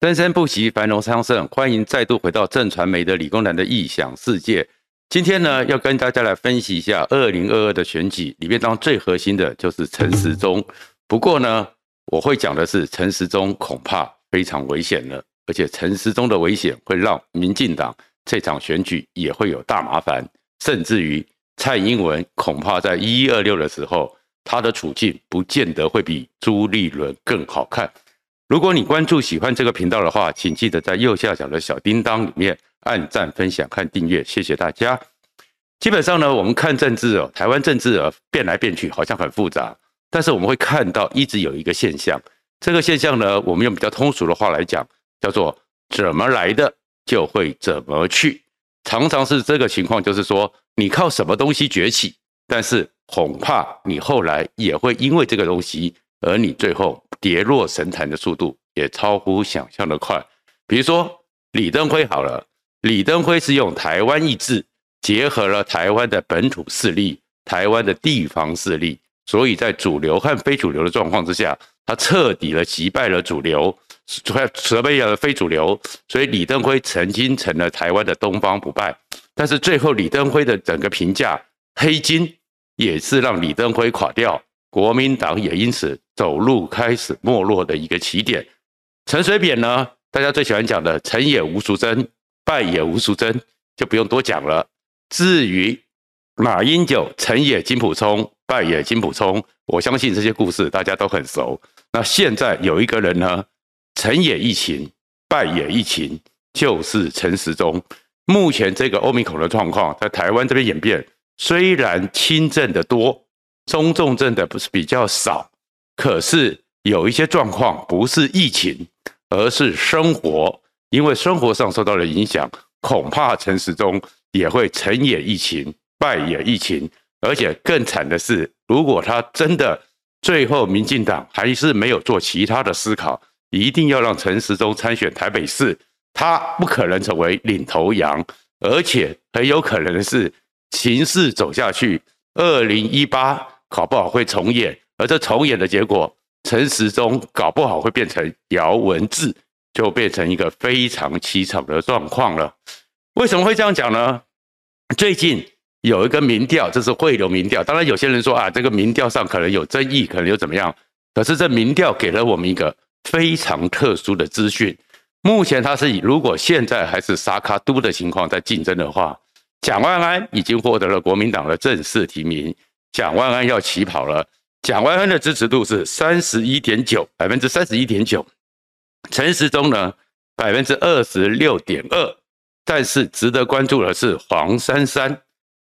生生不息，繁荣昌盛。欢迎再度回到正传媒的理工男的异想世界。今天呢，要跟大家来分析一下二零二二的选举里面当中最核心的就是陈时中。不过呢，我会讲的是陈时中恐怕非常危险了，而且陈时中的危险会让民进党这场选举也会有大麻烦，甚至于蔡英文恐怕在一一二六的时候，他的处境不见得会比朱立伦更好看。如果你关注喜欢这个频道的话，请记得在右下角的小叮当里面按赞、分享和订阅，谢谢大家。基本上呢，我们看政治哦，台湾政治啊变来变去，好像很复杂，但是我们会看到一直有一个现象，这个现象呢，我们用比较通俗的话来讲，叫做怎么来的就会怎么去，常常是这个情况，就是说你靠什么东西崛起，但是恐怕你后来也会因为这个东西。而你最后跌落神坛的速度也超乎想象的快。比如说李登辉好了，李登辉是用台湾意志结合了台湾的本土势力、台湾的地方势力，所以在主流和非主流的状况之下，他彻底的击败了主流，责备了非主流。所以李登辉曾经成了台湾的东方不败，但是最后李登辉的整个评价黑金也是让李登辉垮掉。国民党也因此走路开始没落的一个起点。陈水扁呢，大家最喜欢讲的“成也吴淑珍，败也吴淑珍”，就不用多讲了。至于马英九，成也金溥聪，败也金溥聪，我相信这些故事大家都很熟。那现在有一个人呢，成也疫情，败也疫情，就是陈时中。目前这个欧米孔的状况在台湾这边演变，虽然轻症的多。中重症的不是比较少，可是有一些状况不是疫情，而是生活，因为生活上受到了影响，恐怕陈时中也会成也疫情，败也疫情，而且更惨的是，如果他真的最后民进党还是没有做其他的思考，一定要让陈时中参选台北市，他不可能成为领头羊，而且很有可能的是情势走下去，二零一八。搞不好会重演，而这重演的结果，陈时中搞不好会变成姚文智，就变成一个非常凄惨的状况了。为什么会这样讲呢？最近有一个民调，这是汇流民调，当然有些人说啊，这个民调上可能有争议，可能有怎么样。可是这民调给了我们一个非常特殊的资讯。目前他是以如果现在还是沙卡都的情况在竞争的话，蒋万安已经获得了国民党的正式提名。蒋万安要起跑了，蒋万安的支持度是三十一点九，百分之三十一点九。陈时中呢，百分之二十六点二。但是值得关注的是黄珊珊，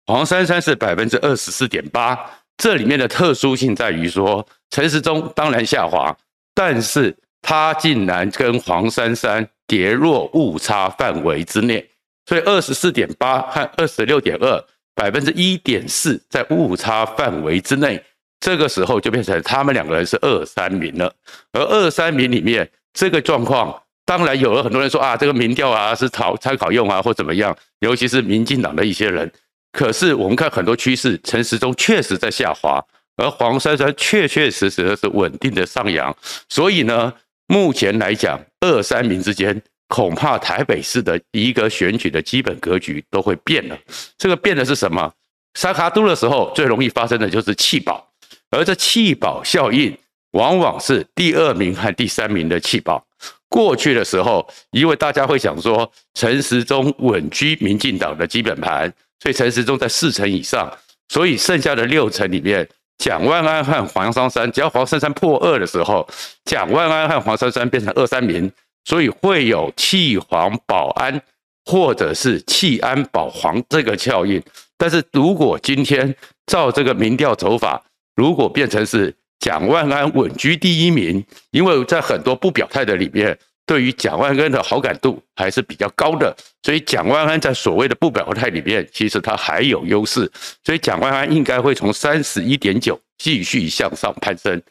黄珊珊是百分之二十四点八。这里面的特殊性在于说，陈时中当然下滑，但是他竟然跟黄珊珊跌落误差范围之内，所以二十四点八和二十六点二。百分之一点四在误差范围之内，这个时候就变成他们两个人是二三名了。而二三名里面这个状况，当然有了很多人说啊，这个民调啊是考参考用啊或怎么样，尤其是民进党的一些人。可是我们看很多趋势，陈时中确实在下滑，而黄珊珊确确实实的是稳定的上扬。所以呢，目前来讲，二三名之间。恐怕台北市的一个选举的基本格局都会变了。这个变的是什么？沙卡都的时候最容易发生的就是弃保，而这弃保效应往往是第二名和第三名的弃保。过去的时候，因为大家会想说陈时中稳居民进党的基本盘，所以陈时中在四成以上，所以剩下的六成里面，蒋万安和黄珊珊，只要黄珊珊破二的时候，蒋万安和黄珊珊变成二三名。所以会有弃黄保安，或者是弃安保黄这个效应。但是如果今天照这个民调走法，如果变成是蒋万安稳居第一名，因为在很多不表态的里面，对于蒋万安的好感度还是比较高的，所以蒋万安在所谓的不表态里面，其实他还有优势。所以蒋万安应该会从三十一点九继续向上攀升。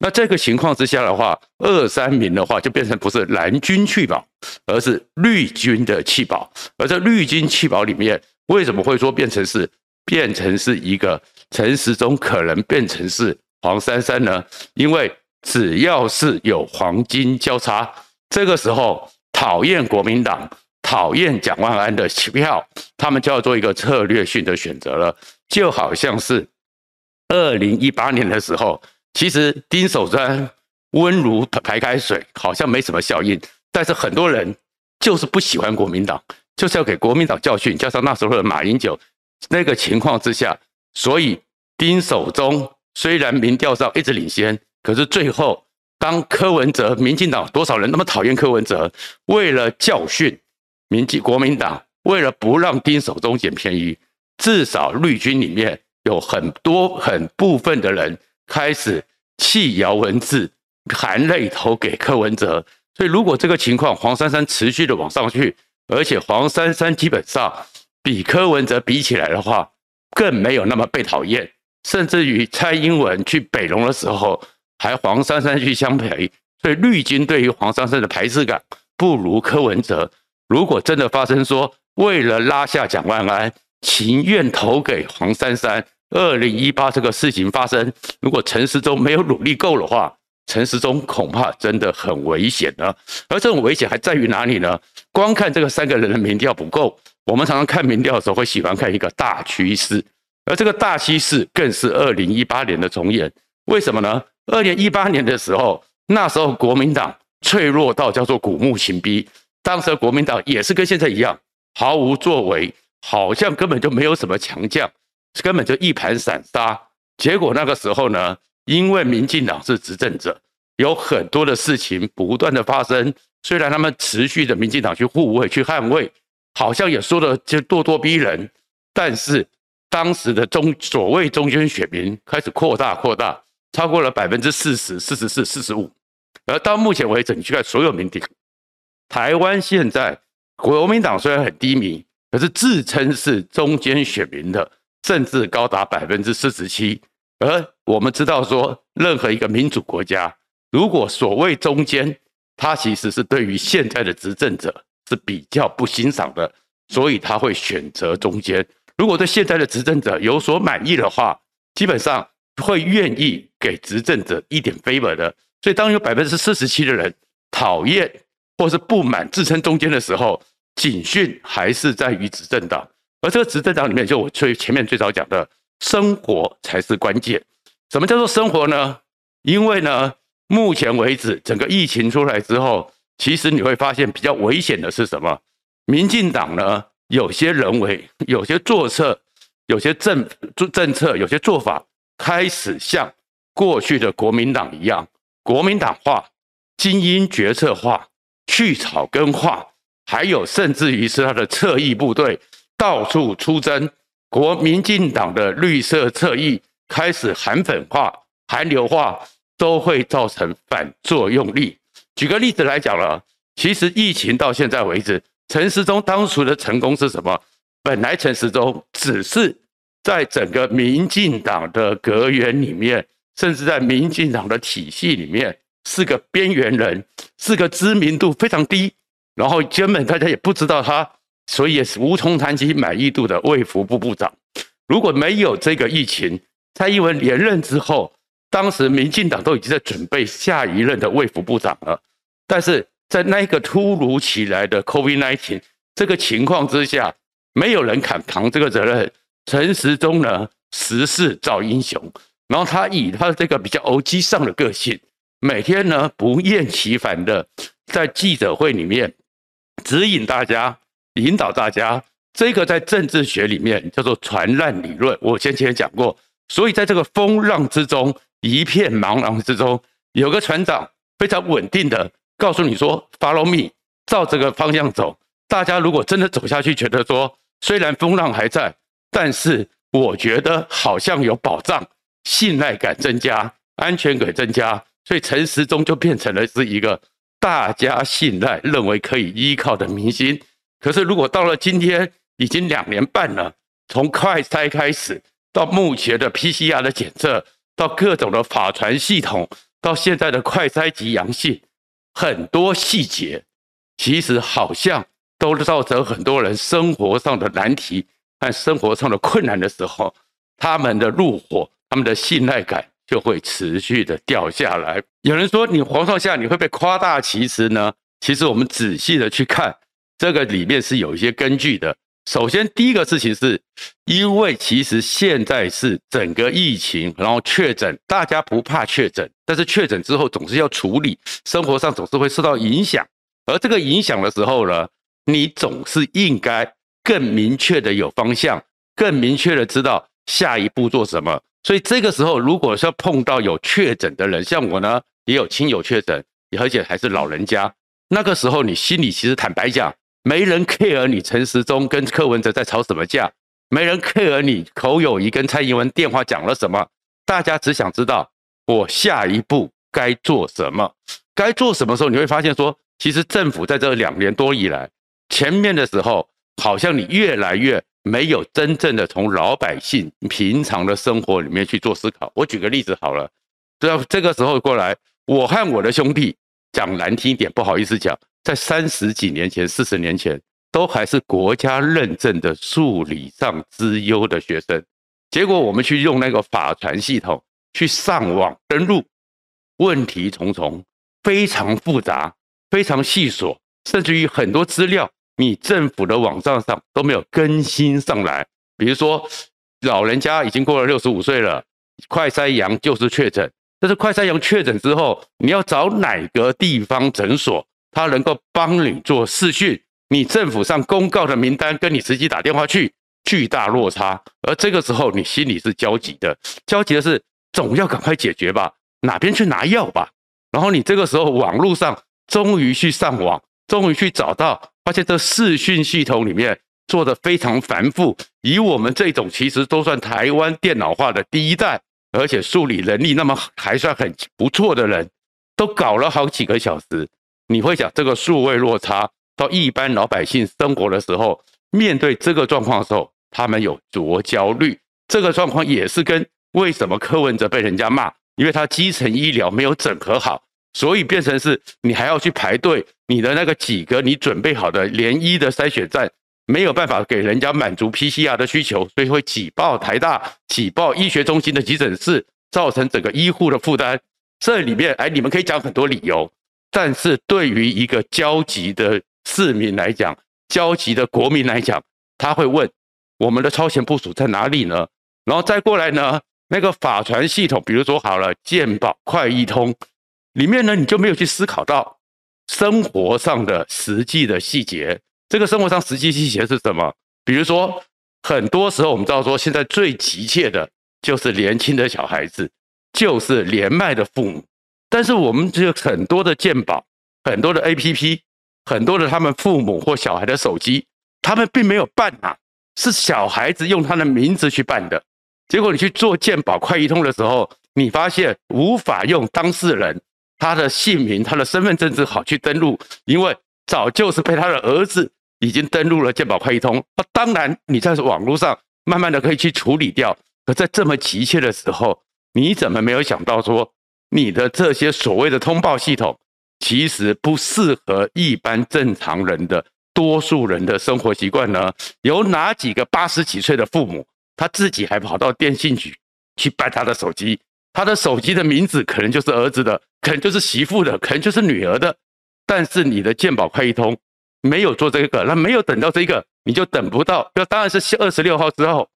那这个情况之下的话，二三名的话就变成不是蓝军弃保，而是绿军的弃保。而在绿军弃保里面，为什么会说变成是变成是一个陈时中可能变成是黄珊珊呢？因为只要是有黄金交叉，这个时候讨厌国民党、讨厌蒋万安的票，他们就要做一个策略性的选择了，就好像是二零一八年的时候，其实丁守中温如白开水，好像没什么效应，但是很多人就是不喜欢国民党，就是要给国民党教训，加上那时候的马英九那个情况之下，所以丁守中虽然民调上一直领先，可是最后当柯文哲，民进党多少人那么讨厌柯文哲，为了教训民进国民党，为了不让丁守中捡便宜，至少绿军里面有很多很部分的人开始弃姚文智。含泪投给柯文哲，所以如果这个情况黄珊珊持续的往上去，而且黄珊珊基本上比柯文哲比起来的话，更没有那么被讨厌，甚至于蔡英文去北龙的时候，还黄珊珊去相陪，所以绿军对于黄珊珊的排斥感不如柯文哲。如果真的发生说为了拉下蒋万安，情愿投给黄珊珊，二零一八这个事情发生，如果陈时中没有努力够的话。陈时中恐怕真的很危险呢，而这种危险还在于哪里呢？光看这个三个人的民调不够，我们常常看民调的时候会喜欢看一个大趋势，而这个大趋势更是二零一八年的重演。为什么呢？二零一八年的时候，那时候国民党脆弱到叫做古木秦逼，当时的国民党也是跟现在一样毫无作为，好像根本就没有什么强将，根本就一盘散沙。结果那个时候呢？因为民进党是执政者，有很多的事情不断的发生。虽然他们持续的民进党去护卫、去捍卫，好像也说的就咄咄逼人，但是当时的中所谓中间选民开始扩大、扩大，超过了百分之四十、四十四、四十五。而到目前为止，你去看所有民调，台湾现在国民党虽然很低迷，可是自称是中间选民的，甚至高达百分之四十七。而我们知道说，任何一个民主国家，如果所谓中间，他其实是对于现在的执政者是比较不欣赏的，所以他会选择中间。如果对现在的执政者有所满意的话，基本上会愿意给执政者一点 favor 的。所以当有百分之四十七的人讨厌或是不满自称中间的时候，警讯还是在于执政党。而这个执政党里面，就我最前面最早讲的。生活才是关键。什么叫做生活呢？因为呢，目前为止，整个疫情出来之后，其实你会发现比较危险的是什么？民进党呢，有些人为，有些做策，有些政政策，有些做法，开始像过去的国民党一样，国民党化、精英决策化、去草根化，还有甚至于是他的侧翼部队到处出征。国民进党的绿色侧翼开始韩粉化、韩流化，都会造成反作用力。举个例子来讲了，其实疫情到现在为止，陈时中当初的成功是什么？本来陈时中只是在整个民进党的阁员里面，甚至在民进党的体系里面，是个边缘人，是个知名度非常低，然后根本大家也不知道他。所以也是无从谈起满意度的卫福部部长。如果没有这个疫情，蔡英文连任之后，当时民进党都已经在准备下一任的卫福部长了。但是在那个突如其来的 COVID-19 这个情况之下，没有人敢扛这个责任。陈时中呢，时势造英雄，然后他以他这个比较欧吉桑的个性，每天呢不厌其烦的在记者会里面指引大家。引导大家，这个在政治学里面叫做传染理论。我先前讲过，所以在这个风浪之中，一片茫然之中，有个船长非常稳定的告诉你说：“Follow me，照这个方向走。”大家如果真的走下去，觉得说虽然风浪还在，但是我觉得好像有保障，信赖感增加，安全感增加，所以陈时中就变成了是一个大家信赖、认为可以依靠的明星。可是，如果到了今天，已经两年半了，从快筛开始，到目前的 PCR 的检测，到各种的法传系统，到现在的快筛及阳性，很多细节，其实好像都造成很多人生活上的难题和生活上的困难的时候，他们的怒火，他们的信赖感就会持续的掉下来。有人说，你黄创夏你会被夸大其词呢？其实我们仔细的去看，这个里面是有一些根据的。首先，第一个事情是，因为其实现在是整个疫情，然后确诊，大家不怕确诊，但是确诊之后总是要处理，生活上总是会受到影响。而这个影响的。时候呢，你总是应该更明确的。有方向，更明确的。知道下一步做什么。所以这个时候，如果说碰到有确诊的。人，像我呢，也有亲友确诊，而且还是老人家，那个时候你心里其实坦白讲。没人 care 你陈时中跟柯文哲在吵什么架，没人 care 你口友宜跟蔡英文电话讲了什么，大家只想知道我下一步该做什么，该做什么时候，你会发现说，其实政府在这两年多以来，前面的时候好像你越来越没有真正的从老百姓平常的生活里面去做思考。我举个例子好了，这这个时候过来，我和我的兄弟讲难听一点，不好意思讲。在三十几年前、四十年前，都还是国家认证的数理上之优的学生，结果我们去用那个法传系统去上网登录，问题重重，非常复杂，非常细琐，甚至于很多资料你政府的网站上都没有更新上来。比如说，老人家已经过了六十五岁了，快筛阳就是确诊，但是快筛阳确诊之后，你要找哪个地方诊所？他能够帮你做视讯，你政府上公告的名单跟你实际打电话去，巨大落差。而这个时候你心里是焦急的，焦急的是总要赶快解决吧，哪边去拿药吧。然后你这个时候网络上终于去上网，终于去找到，发现这视讯系统里面做的非常繁复。以我们这种其实都算台湾电脑化的第一代，而且数理能力那么还算很不错的人，都搞了好几个小时。你会讲这个数位落差到一般老百姓生活的时候，面对这个状况的时候，他们有多焦虑？这个状况也是跟为什么柯文哲被人家骂，因为他基层医疗没有整合好，所以变成是你还要去排队，你的那个几个你准备好的联医的筛选站没有办法给人家满足 PCR 的需求，所以会挤爆台大、挤爆医学中心的急诊室，造成整个医护的负担。这里面，哎，你们可以讲很多理由。但是对于一个焦急的市民来讲，焦急的国民来讲，他会问：我们的超前部署在哪里呢？然后再过来呢？那个法传系统，比如说好了，健保快易通里面呢，你就没有去思考到生活上的实际的细节。这个生活上实际细节是什么？比如说，很多时候我们知道说，现在最急切的就是年轻的小孩子，就是年迈的父母。但是我们只有很多的鉴宝，很多的 APP，很多的他们父母或小孩的手机，他们并没有办啊，是小孩子用他的名字去办的。结果你去做鉴宝快易通的时候，你发现无法用当事人他的姓名、他的身份证字号去登录，因为早就是被他的儿子已经登录了鉴宝快易通。那当然你在网络上慢慢的可以去处理掉，可在这么急切的时候，你怎么没有想到说？你的这些所谓的通报系统，其实不适合一般正常人的多数人的生活习惯呢？有哪几个八十几岁的父母，他自己还跑到电信局去办他的手机？他的手机的名字可能就是儿子的，可能就是媳妇的，可能就是女儿的。但是你的健保快易通没有做这个，那没有等到这个，你就等不到。那当然是二十六号之后，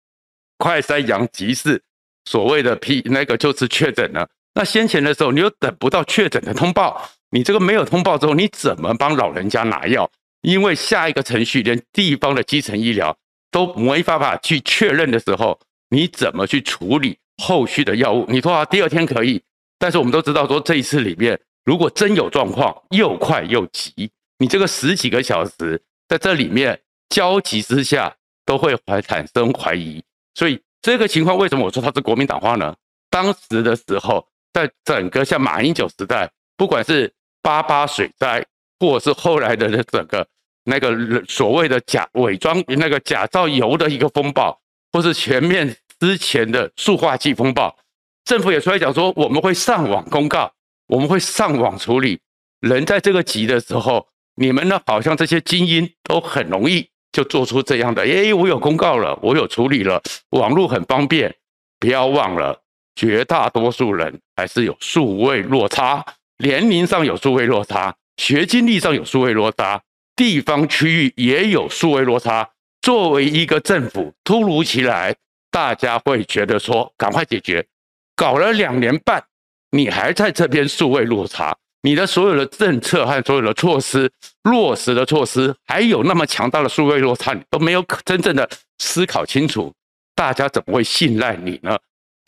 快筛阳即是所谓的 P 那个就是确诊了。那先前的时候，你又等不到确诊的通报，你这个没有通报之后，你怎么帮老人家拿药？因为下一个程序连地方的基层医疗都没办法去确认的时候，你怎么去处理后续的药物？你说啊，第二天可以，但是我们都知道说这一次里面，如果真有状况，又快又急，你这个十几个小时在这里面焦急之下，都会怀产生怀疑。所以这个情况为什么我说它是国民党化呢？当时的时候。在整个像马英九时代，不管是八八水灾，或者是后来的整个那个所谓的假伪装那个假造油的一个风暴，或是前面之前的塑化剂风暴，政府也出来讲说，我们会上网公告，我们会上网处理。人在这个急的时候，你们呢，好像这些精英都很容易就做出这样的，诶，我有公告了，我有处理了，网络很方便，不要忘了。绝大多数人还是有数位落差，年龄上有数位落差，学经历上有数位落差，地方区域也有数位落差。作为一个政府，突如其来，大家会觉得说赶快解决。搞了两年半，你还在这边数位落差，你的所有的政策和所有的措施落实的措施，还有那么强大的数位落差，你都没有真正的思考清楚，大家怎么会信赖你呢？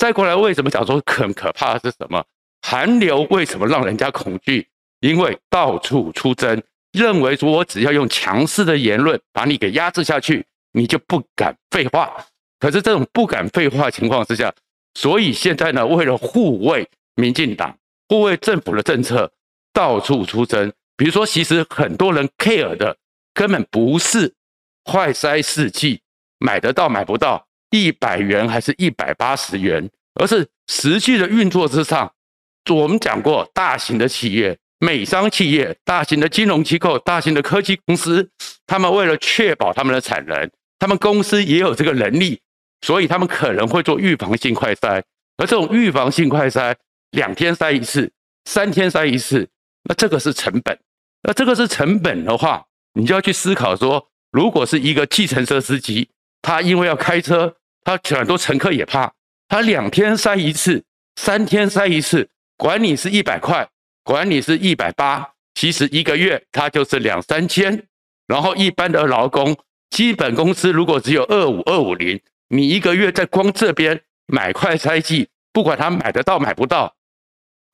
再过来，为什么讲说很可怕的是什么？韩流为什么让人家恐惧？因为到处出征，认为说我只要用强势的言论把你给压制下去，你就不敢废话。可是这种不敢废话情况之下，所以现在呢，为了护卫民进党、护卫政府的政策，到处出征。比如说，其实很多人 care 的根本不是快筛试剂买得到买不到，一百元还是一百八十元，而是实际的运作之上。我们讲过，大型的企业。美商企业、大型的金融机构、大型的科技公司，他们为了确保他们的产能，他们公司也有这个能力，所以他们可能会做预防性快筛。而这种预防性快筛，两天筛一次，三天筛一次，那这个是成本。那这个是成本的话，你就要去思考说，如果是一个计程车司机，他因为要开车，他很多乘客也怕，他两天筛一次，三天筛一次，管你是一百块。管你是一百八，其实一个月他就是两三千。然后一般的劳工基本工资如果只有二五二五零，你一个月在光这边买快筛剂，不管他买得到买不到，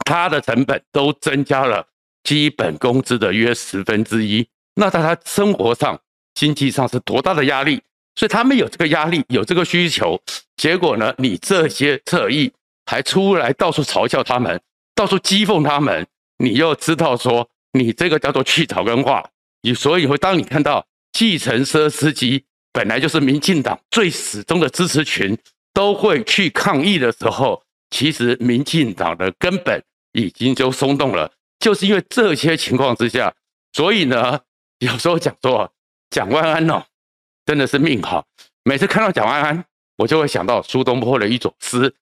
他的成本都增加了基本工资的约十分之一。那在他生活上、经济上是多大的压力？所以他们有这个压力，有这个需求。结果呢，你这些侧翼还出来到处嘲笑他们，到处讥讽他们。你又知道说，你这个叫做去草根化，你所以会当你看到计程车司机本来就是民进党最始终的支持群，都会去抗议的时候，其实民进党的根本已经就松动了，就是因为这些情况之下，所以呢，有时候讲说蒋万安哦，真的是命好，每次看到蒋万安，我就会想到苏东坡的一首诗，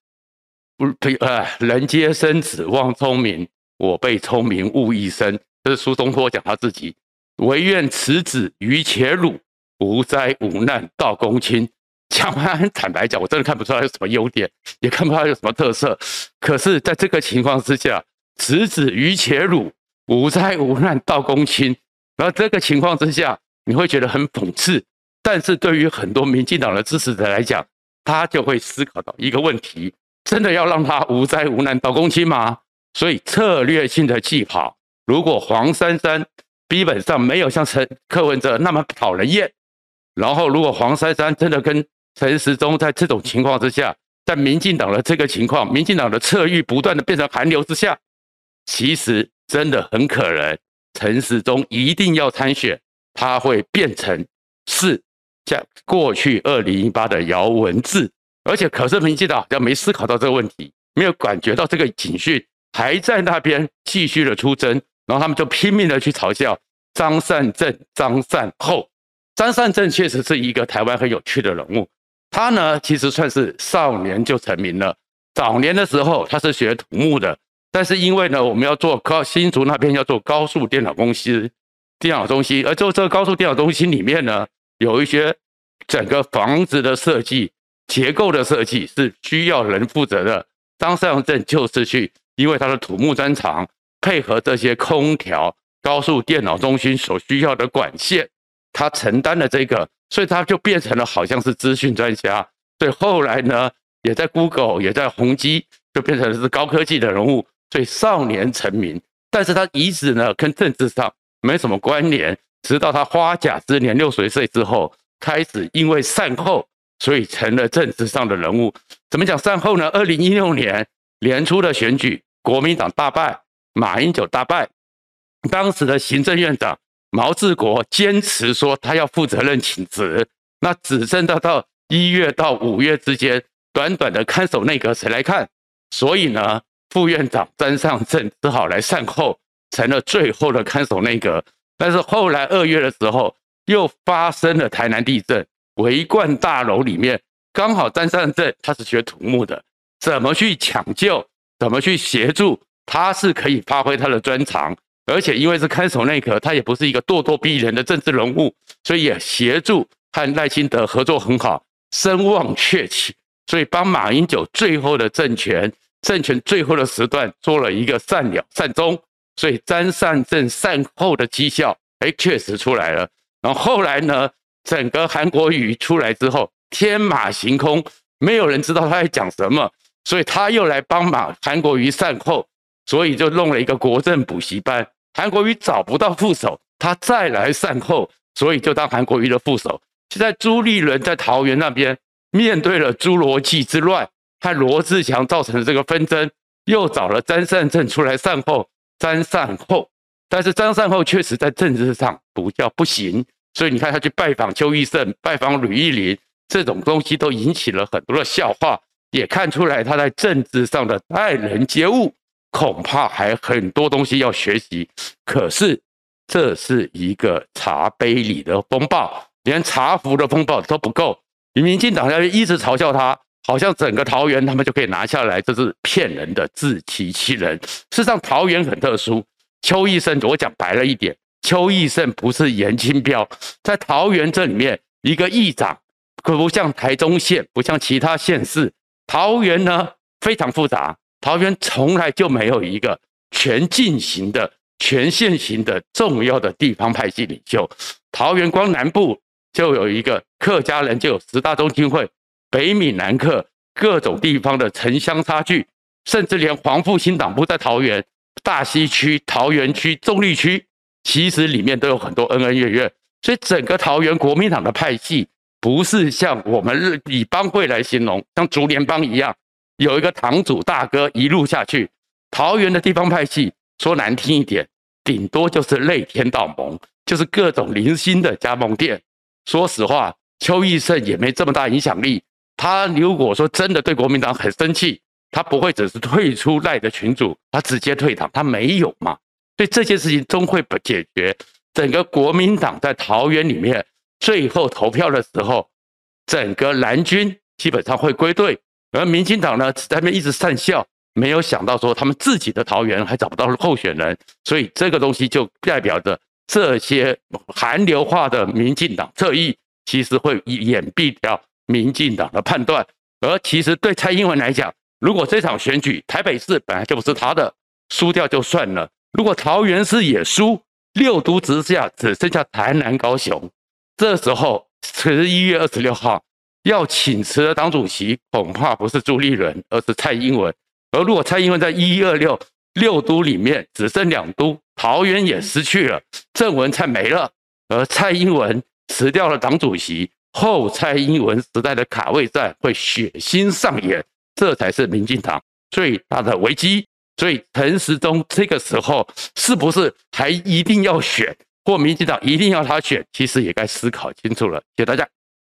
不呃，人皆生子望聪明。我被聪明误一生，这是苏东坡讲他自己。唯愿此子于且鲁，无灾无难到公卿。蒋万安坦白讲，我真的看不出来有什么优点，也看不出来有什么特色。可是，在这个情况之下，此子于且鲁，无灾无难到公卿。然后这个情况之下，你会觉得很讽刺。但是对于很多民进党的支持者来讲，他就会思考到一个问题：真的要让他无灾无难到公卿吗？所以策略性的弃跑，如果黄珊珊基本上没有像陈柯文哲那么讨人厌，然后如果黄珊珊真的跟陈时中在这种情况之下，在民进党的这个情况，民进党的策域不断的变成寒流之下，其实真的很可能陈时中一定要参选，他会变成是像过去二零一八的姚文智，而且可是民进党好像没思考到这个问题，没有感觉到这个警讯。还在那边继续的出征，然后他们就拼命的去嘲笑张善政、张善后。张善政确实是一个台湾很有趣的人物，他呢其实算是少年就成名了。早年的时候他是学土木的，但是因为呢我们要做高新竹那边要做高速电脑公司电脑中心，而就这个高速电脑中心里面呢有一些整个房子的设计、结构的设计是需要人负责的。张善政就是去。因为他的土木专长，配合这些空调、高速电脑中心所需要的管线，他承担了这个，所以他就变成了好像是资讯专家。所以后来呢，也在 Google，也在宏基，就变成了是高科技的人物。所以少年成名，但是他遗址呢跟政治上没什么关联。直到他花甲之年六十岁之后，开始因为善后，所以成了政治上的人物。怎么讲善后呢？二零一六年年初的选举。国民党大败，马英九大败。当时的行政院长毛治国坚持说他要负责任请辞，那只剩到到一月到五月之间，短短的看守内阁谁来看？所以呢，副院长詹上正只好来善后，成了最后的看守内阁。但是后来二月的时候，又发生了台南地震，维冠大楼里面刚好詹上正他是学土木的，怎么去抢救？怎么去协助？他是可以发挥他的专长，而且因为是看守内阁，他也不是一个咄咄逼人的政治人物，所以也协助和赖清德合作很好，声望鹊起，所以帮马英九最后的政权，政权最后的时段做了一个善了善终，所以詹善政善后的绩效，哎，确实出来了。然后后来呢，整个韩国瑜出来之后，天马行空，没有人知道他在讲什么，所以他又来帮忙韩国瑜善后，所以就弄了一个国政补习班。韩国瑜找不到副手，他再来善后，所以就当韩国瑜的副手。现在朱立伦在桃园那边面对了侏罗纪之乱和罗志祥造成的这个纷争，又找了詹善政出来善后，张善后。但是张善后确实在政治上不叫不行，所以你看他去拜访邱奕胜、拜访吕玉玲，这种东西都引起了很多的笑话，也看出来他在政治上的待人接物。恐怕还很多东西要学习，可是这是一个茶杯里的风暴，连茶壶的风暴都不够。民进党要一直嘲笑他，好像整个桃园他们就可以拿下来，这是骗人的，自欺欺人。事实上，桃园很特殊。邱义胜，我讲白了一点，邱义胜不是严清标，在桃园这里面，一个议长可不像台中县，不像其他县市，桃园呢非常复杂。桃园从来就没有一个全进型的、全线型的重要的地方派系领袖。桃园光南部就有一个客家人，就有十大中心会、北闽南客各种地方的城乡差距，甚至连黄复兴党部在桃园大溪区、桃园区、中坜区，其实里面都有很多恩恩怨怨。所以整个桃园国民党的派系，不是像我们以帮会来形容，像竹联帮一样。有一个堂主大哥一路下去，桃园的地方派系说难听一点，顶多就是类天道盟，就是各种零星的加盟店。说实话，邱义胜也没这么大影响力。他如果说真的对国民党很生气，他不会只是退出赖的群组，他直接退党，他没有嘛。所以这件事情终会不解决。整个国民党在桃园里面最后投票的时候，整个蓝军基本上会归队。而民进党呢，在那边一直讪笑，没有想到说他们自己的桃园还找不到候选人，所以这个东西就代表着这些韩流化的民进党侧翼，其实会掩蔽掉民进党的判断。而其实对蔡英文来讲，如果这场选举台北市本来就不是他的，输掉就算了；如果桃园市也输，六都之下只剩下台南、高雄，这时候十一月二十六号。要请辞的党主席恐怕不是朱立伦，而是蔡英文。而如果蔡英文在一一二六六都里面只剩两都，桃园也失去了，郑文灿没了，而蔡英文辞掉了党主席，后蔡英文时代的卡位战会血腥上演，这才是民进党最大的危机。所以陈时中这个时候是不是还一定要选，或民进党一定要他选，其实也该思考清楚了。谢谢大家。